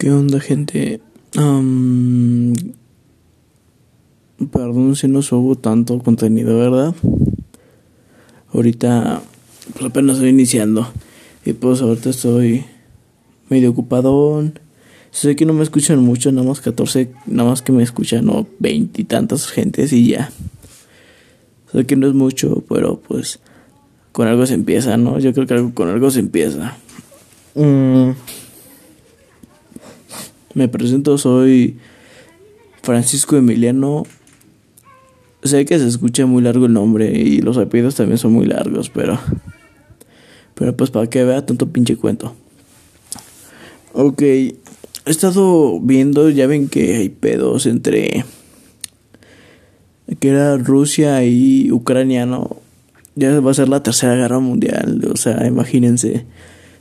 ¿Qué onda, gente? Perdón si no subo tanto contenido, ¿verdad? Ahorita pues apenas estoy iniciando. Y pues ahorita estoy medio ocupado. Sé que no me escuchan mucho, nada más 14, nada más que me escuchan, no, y tantas gentes y ya. Sé que no es mucho, pero pues con algo se empieza, ¿no? Yo creo que con algo se empieza. Mm. Me presento, soy Francisco Emiliano. Sé que se escucha muy largo el nombre y los apellidos también son muy largos, pero. Pero pues para que vea tanto pinche cuento. Ok, he estado viendo, ya ven que hay pedos entre. que era Rusia y Ucrania, ¿no? Ya va a ser la tercera guerra mundial, o sea, imagínense.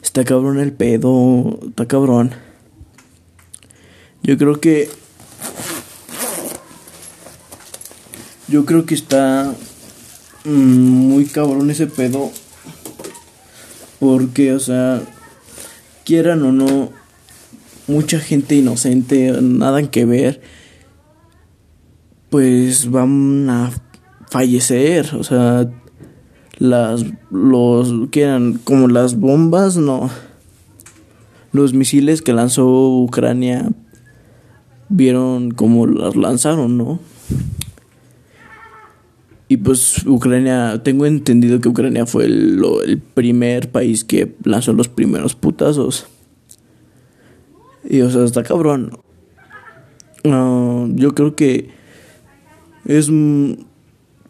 Está cabrón el pedo, está cabrón. Yo creo que. Yo creo que está. Mm, muy cabrón ese pedo. Porque, o sea. Quieran o no. Mucha gente inocente, nada que ver. Pues van a fallecer. O sea. Las. Los. Quieran. Como las bombas, no. Los misiles que lanzó Ucrania vieron cómo las lanzaron, ¿no? Y pues Ucrania, tengo entendido que Ucrania fue el, primer país que lanzó los primeros putazos. Y o sea, está cabrón. Ah, yo creo que es,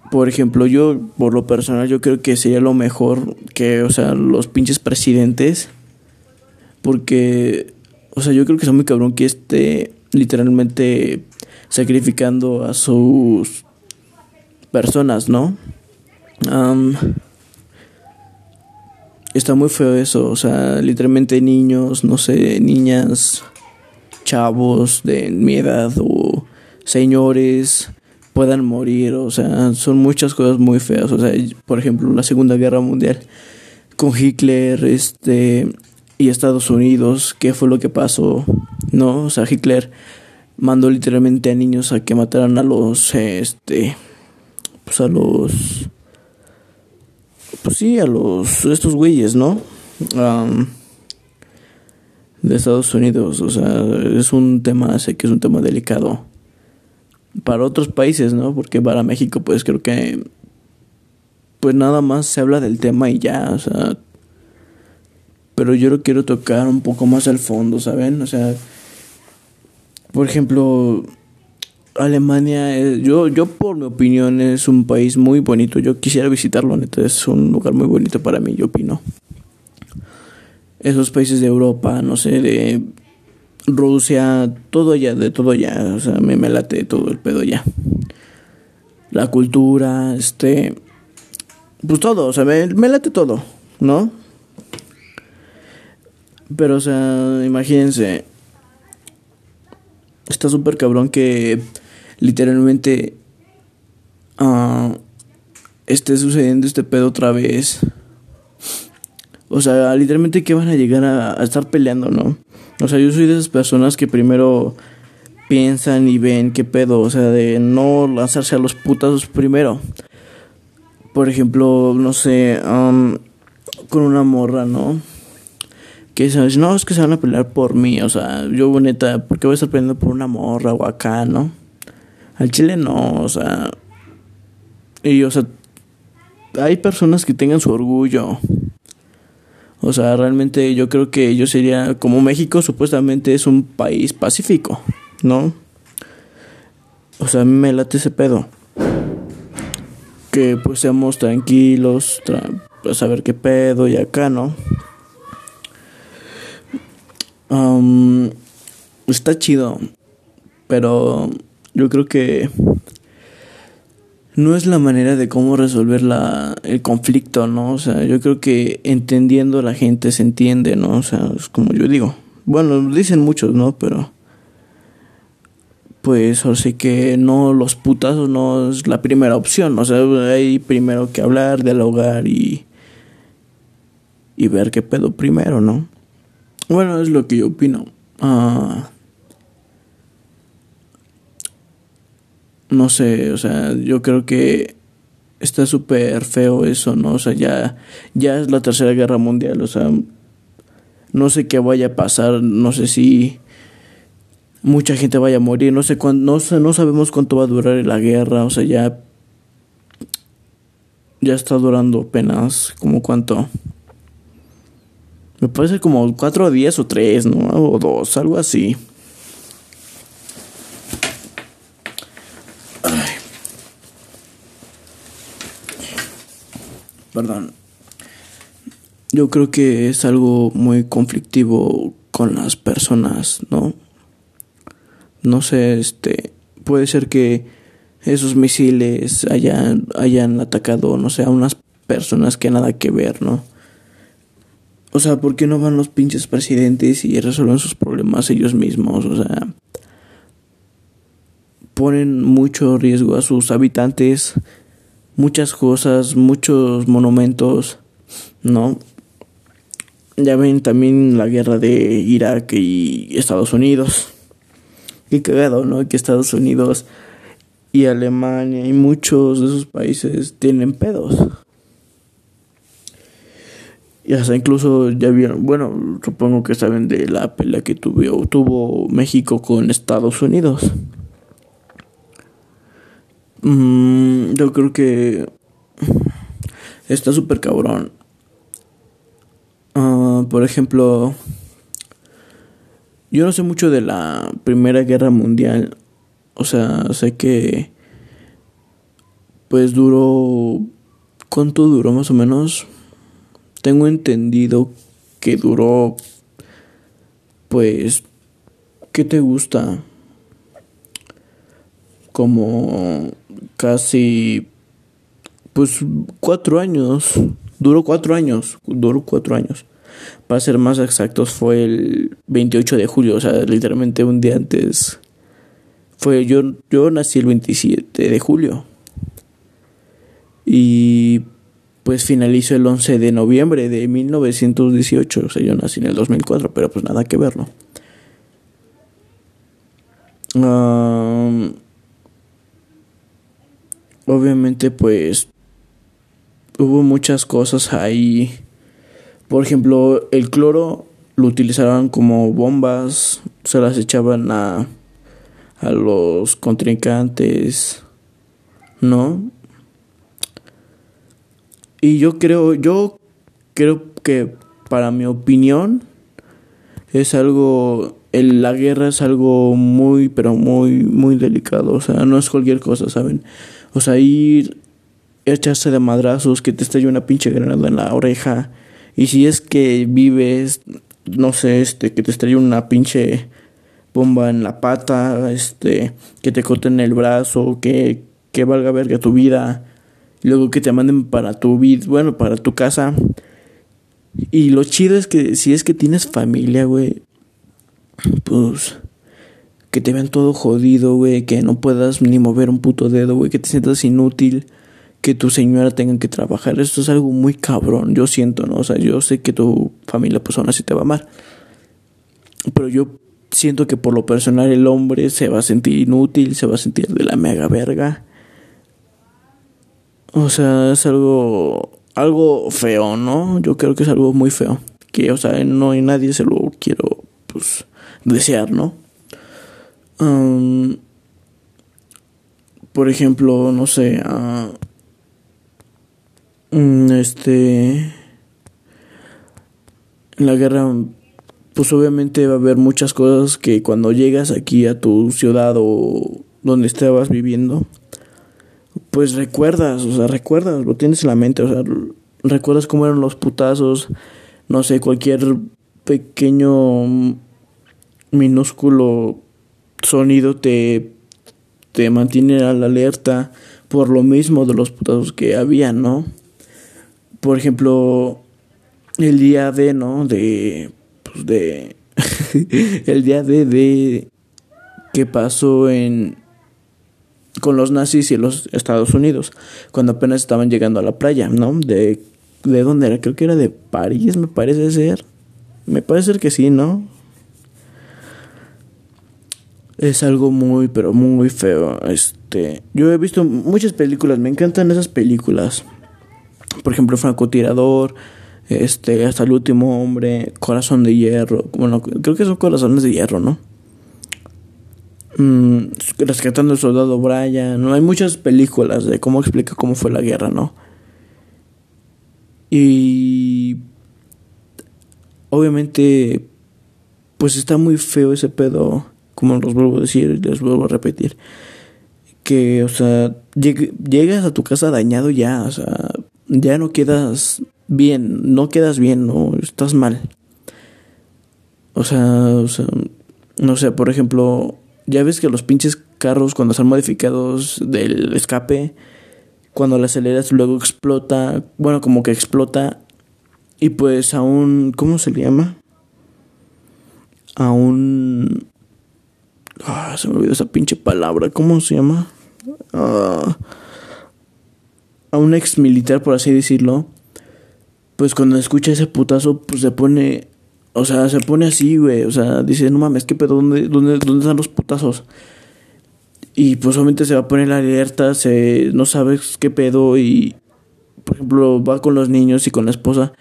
por ejemplo, yo, por lo personal, yo creo que sería lo mejor que, o sea, los pinches presidentes. Porque, o sea, yo creo que es muy cabrón que este literalmente sacrificando a sus personas, ¿no? está muy feo eso, o sea, literalmente niños, no sé, niñas, chavos de mi edad o señores puedan morir, o sea, son muchas cosas muy feas, o sea, por ejemplo, la Segunda Guerra Mundial con Hitler, este, y Estados Unidos, qué fue lo que pasó, ¿no? O sea, Hitler mandó literalmente a niños a que mataran a los, este, pues a los, pues sí, a los, estos güeyes, ¿no? de Estados Unidos, o sea, es un tema, sé que es un tema delicado para otros países, ¿no? Porque para México, pues creo que, pues nada más se habla del tema y ya, o sea, pero yo lo quiero tocar un poco más al fondo, ¿saben? O sea, por ejemplo, Alemania, yo, yo por mi opinión es un país muy bonito. Yo quisiera visitarlo, neta, es un lugar muy bonito para mí, yo opino. Esos países de Europa, no sé, de Rusia, todo allá, de todo allá, o sea, me, me late todo el pedo allá. La cultura, este, pues todo, o sea, me late todo, ¿no? Pero, o sea, imagínense, está súper cabrón que literalmente uh, esté sucediendo este pedo otra vez. O sea, literalmente que van a llegar a, estar peleando, ¿no? O sea, yo soy de esas personas que primero piensan y ven qué pedo, o sea, de no lanzarse a los putazos primero. Por ejemplo, no sé, um, con una morra, ¿no? Que sabes, no, es que se van a pelear por mí, o sea, yo neta, ¿por qué voy a estar peleando por una morra o acá, no? Al chile no, o sea, y o sea, hay personas que tengan su orgullo. O sea, realmente yo creo que yo sería, como México supuestamente es un país pacífico, ¿no? O sea, a mí me late ese pedo. Que pues seamos tranquilos, pues saber qué pedo y acá, ¿no? Um, está chido, pero yo creo que no es la manera de cómo resolver la, el conflicto, ¿no? O sea, yo creo que entendiendo la gente se entiende, ¿no? O sea, es como yo digo. Bueno, dicen muchos, ¿no? Pero pues o sea que no los putazos no es la primera opción, o sea, hay primero que hablar, dialogar y y ver qué pedo primero, ¿no? Bueno, es lo que yo opino. Ah, no sé, o sea, yo creo que está súper feo eso, ¿no? O sea, ya, ya es la tercera guerra mundial, o sea, no sé qué vaya a pasar, no sé si mucha gente vaya a morir, no sé cuándo, no, no sabemos cuánto va a durar la guerra, o sea, ya, ya está durando apenas, como cuánto. Me parece como cuatro días o tres, ¿no? O dos, algo así. Perdón. Yo creo que es algo muy conflictivo con las personas, ¿no? No sé, este, puede ser que esos misiles hayan, hayan atacado, no sé, a unas personas que nada que ver, ¿no? O sea, ¿por qué no van los pinches presidentes y resuelven sus problemas ellos mismos? O sea, ponen mucho riesgo a sus habitantes, muchas cosas, muchos monumentos, ¿no? Ya ven también la guerra de Irak y Estados Unidos. Qué cagado, ¿no? Que Estados Unidos y Alemania y muchos de esos países tienen pedos. Y hasta incluso ya vieron, bueno, supongo que saben de la pelea que tuvo, tuvo México con Estados Unidos. Mm, yo creo que está súper cabrón. Ah, por ejemplo, yo no sé mucho de la Primera Guerra Mundial. O sea, sé que pues duró... ¿Cuánto duró más o menos? Tengo entendido que duró, pues, ¿qué te gusta? Como casi, pues, cuatro años. Duró cuatro años, duró cuatro años. Para ser más exactos, fue el 28 de julio, o sea, literalmente un día antes. Fue yo, yo nací el 27 de julio. Y pues finalizó el 11 de noviembre de 1918. O sea, yo nací en el 2004, pero pues nada que verlo. obviamente pues hubo muchas cosas ahí. Por ejemplo, el cloro lo utilizaban como bombas, se las echaban a, a los contrincantes, ¿no? Y yo creo, yo creo que para mi opinión es algo, el, la guerra es algo muy, pero muy, muy delicado. O sea, no es cualquier cosa, ¿saben? O sea, ir, echarse de madrazos, que te estalle una pinche granada en la oreja. Y si es que vives, no sé, este, que te estalle una pinche bomba en la pata, este, que te corten el brazo, que, que valga verga tu vida luego que te manden para tu vida, bueno, para tu casa. Y lo chido es que si es que tienes familia, güey, pues que te vean todo jodido, güey, que no puedas ni mover un puto dedo, güey, que te sientas inútil, que tu señora tenga que trabajar. Esto es algo muy cabrón, yo siento, ¿no? O sea, yo sé que tu familia pues aún así te va a amar. Pero yo siento que por lo personal el hombre se va a sentir inútil, se va a sentir de la mega verga. O sea, es algo algo feo, ¿no? Yo creo que es algo muy feo. Que, o sea, no hay nadie se lo quiero, pues, desear, ¿no? por ejemplo, no sé, uh, este, en la guerra, pues obviamente va a haber muchas cosas que cuando llegas aquí a tu ciudad o donde estabas viviendo, pues recuerdas, o sea, recuerdas, lo tienes en la mente, o sea, recuerdas cómo eran los putazos, no sé, cualquier pequeño minúsculo sonido te, te mantiene a la alerta por lo mismo de los putazos que había, ¿no? Por ejemplo, el día de, ¿no? De, pues de, el día de, de, que pasó en, con los nazis y los Estados Unidos, cuando apenas estaban llegando a la playa, ¿no? De, ¿De dónde era? Creo que era de París, me parece ser. Me parece ser que sí, ¿no? es algo muy, pero muy feo. Este, yo he visto muchas películas, me encantan esas películas. Por ejemplo, Francotirador, este, hasta el último hombre, Corazón de Hierro. Bueno, creo que son Corazones de Hierro, ¿no? Mm, rescatando al soldado Brian. ¿no? Hay muchas películas de cómo explica cómo fue la guerra, ¿no? Y obviamente, pues está muy feo ese pedo como los vuelvo a decir les vuelvo a repetir, que, o sea, llegas a tu casa dañado ya, o sea, ya no quedas bien, no quedas bien, no, estás mal. O sea, o sea, no sé, por ejemplo, ya ves que los pinches carros cuando son modificados del escape, cuando la aceleras luego explota, bueno, como que explota y pues aún, ¿cómo se le llama? A un Ah, se me olvidó esa pinche palabra. ¿Cómo se llama? Ah, a un ex militar, por así decirlo. Pues cuando escucha ese putazo, pues se pone. O sea, se pone así, güey. O sea, dice, no mames, ¿qué pedo? ¿Dónde, dónde, dónde están los putazos? Y pues obviamente se va a poner la alerta, se, no sabes qué pedo y, por ejemplo, va con los niños y con la esposa.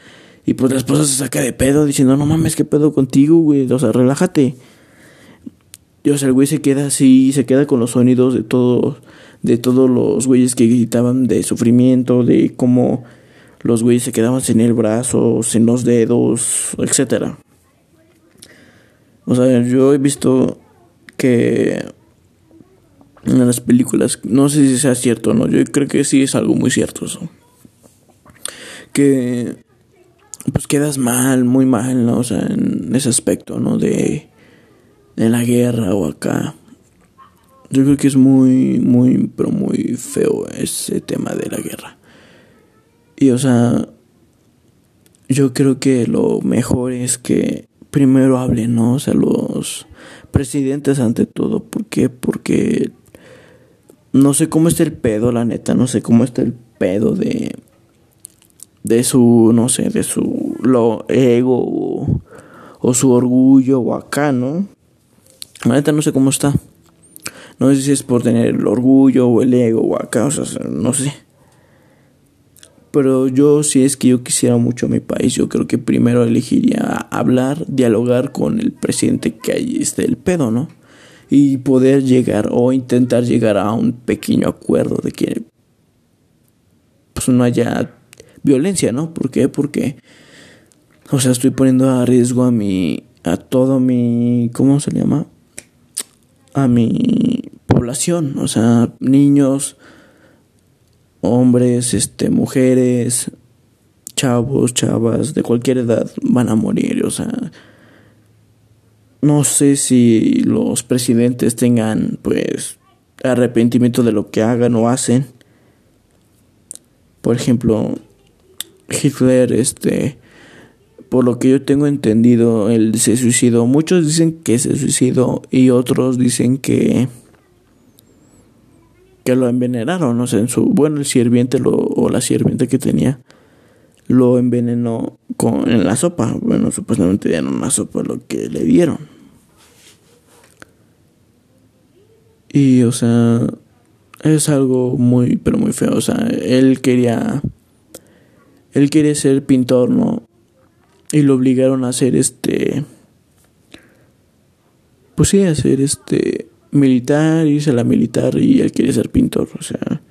Y pues la esposa se saca de pedo diciendo, no mames, ¿qué pedo contigo, güey? O sea, relájate. Y o sea, el güey se queda así, se queda con los sonidos de todos, de todos los güeyes que gritaban de sufrimiento, de cómo los güeyes se quedaban sin el brazo, sin los dedos, etcétera. O sea, yo he visto que en las películas, no sé si sea cierto o no, yo creo que sí es algo muy cierto eso. Que pues quedas mal, muy mal, ¿no? O sea, en ese aspecto, ¿no? De en la guerra o acá. Yo creo que es muy, muy, pero muy feo ese tema de la guerra. Y o sea, yo creo que lo mejor es que primero hablen, ¿no? O sea, los presidentes ante todo. ¿Por qué? Porque no sé cómo está el pedo, la neta. No sé cómo está el pedo de. De su, no sé, de su lo ego o, o su orgullo o acá, ¿no? La neta no sé cómo está. No sé si es por tener el orgullo o el ego o acá, o sea, no sé. Pero yo si es que yo quisiera mucho a mi país, yo creo que primero elegiría hablar, dialogar con el presidente que ahí esté el pedo, ¿no? Y poder llegar o intentar llegar a un pequeño acuerdo de que pues no haya violencia, ¿no? ¿Por qué? Porque o sea, estoy poniendo a riesgo a mi a todo mi ¿cómo se llama? a mi población, o sea, niños, hombres, este, mujeres, chavos, chavas de cualquier edad van a morir, o sea, no sé si los presidentes tengan pues arrepentimiento de lo que hagan o hacen. Por ejemplo, Hitler este por lo que yo tengo entendido, él se suicidó. Muchos dicen que se suicidó y otros dicen que que lo envenenaron, no sé, en su bueno el sirviente lo, o la sirviente que tenía lo envenenó con en la sopa, bueno, supuestamente dieron una sopa lo que le dieron. Y o sea, es algo muy pero muy feo, o sea, él quería él quería ser pintor, ¿no? y lo obligaron a hacer este pues sí a hacer este militar irse a la militar y él quiere ser pintor o sea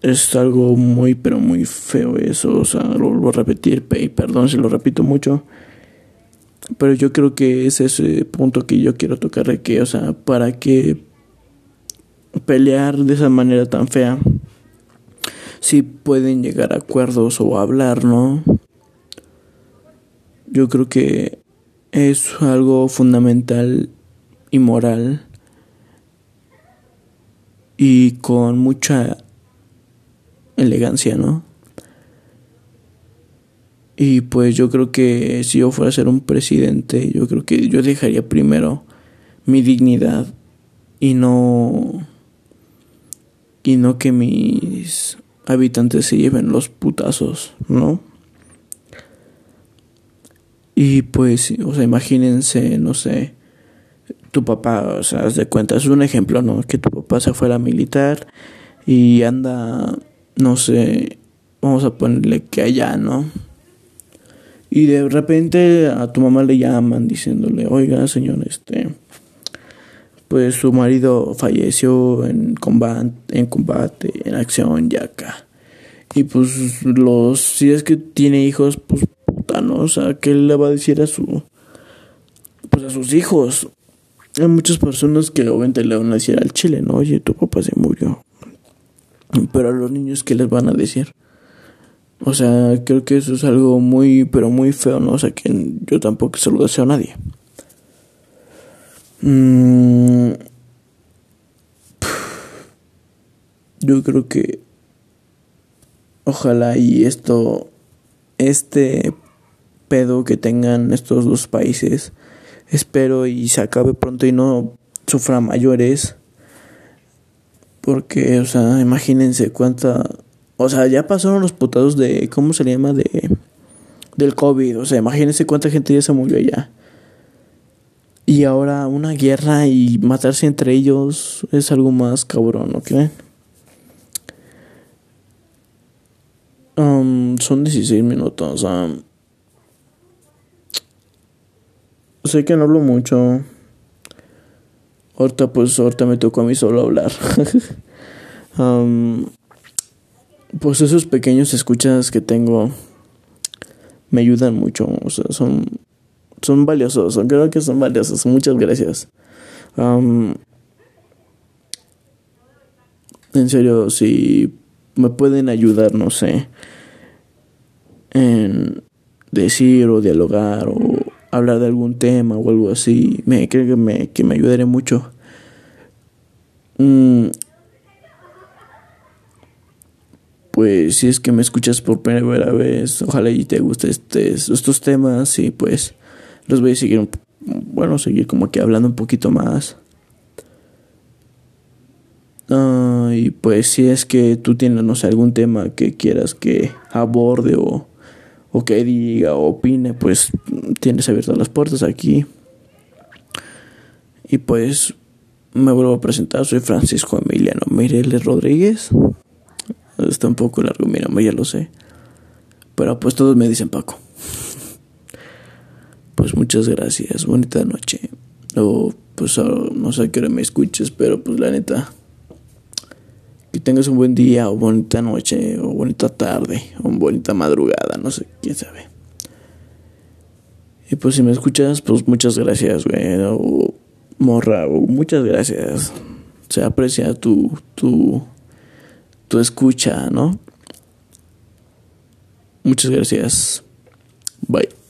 es algo muy pero muy feo eso o sea lo vuelvo a repetir y perdón si lo repito mucho pero yo creo que es ese punto que yo quiero tocar de que o sea para qué pelear de esa manera tan fea si pueden llegar a acuerdos o hablar, ¿no? Yo creo que es algo fundamental y moral y con mucha elegancia, ¿no? Y pues yo creo que si yo fuera a ser un presidente, yo creo que yo dejaría primero mi dignidad y no y no que mis habitantes se lleven los putazos, ¿no? Y pues, o sea, imagínense, no sé, tu papá, o sea, haz de cuenta, es un ejemplo, ¿no? Que tu papá se fue a la militar y anda, no sé, vamos a ponerle que allá, ¿no? Y de repente a tu mamá le llaman diciéndole, oiga, señor, este, pues su marido falleció en combate, en combate, en acción ya acá. Y pues los, si es que tiene hijos, pues ¿no? O sea, ¿qué le va a decir a su, pues a sus hijos? Hay muchas personas que obviamente le van a decir al chile, ¿no? Oye, tu papá se murió. Pero a los niños, ¿qué les van a decir? O sea, creo que eso es algo muy, pero muy feo, ¿no? O sea, que yo tampoco se lo deseo a nadie. Mm. Yo creo que ojalá y esto, este pedo que tengan estos dos países, espero y se acabe pronto y no sufra mayores. Porque, o sea, imagínense cuánta... O sea, ya pasaron los putados de... ¿Cómo se llama? De... Del COVID. O sea, imagínense cuánta gente ya se murió allá. Y ahora una guerra y matarse entre ellos es algo más cabrón, ¿no creen? Um, son 16 minutos. Um, sé que no hablo mucho. Ahorita pues ahorita me tocó a mí solo hablar. pues esos pequeños escuchas que tengo me ayudan mucho. O sea, son, son valiosos. Creo que son valiosos. Muchas gracias. Um, en serio, si me pueden ayudar, no sé, en decir o dialogar o hablar de algún tema o algo así, me creo que me, que me ayudaré mucho. Mm, pues si es que me escuchas por primera vez, ojalá y te gusten este, estos temas y pues los voy a seguir, bueno, seguir como que hablando un poquito más. Ah, y pues si es que tú tienes, no sé, algún tema que quieras que aborde o, o que diga o opine, pues tienes abiertas las puertas aquí. Y pues me vuelvo a presentar, soy Francisco Emiliano Mireles Rodríguez. Está un poco largo mi nombre, ya lo sé. Pero pues todos me dicen Paco. Pues muchas gracias, bonita noche. O pues no sé a qué hora me escuches, pero pues la neta que tengas un buen día o bonita noche o bonita tarde o bonita madrugada, no sé, quién sabe. Y pues si me escuchas, pues muchas gracias, güey. O morra, o muchas gracias. Se aprecia tu, tu, tu escucha, ¿no? Muchas gracias. Bye.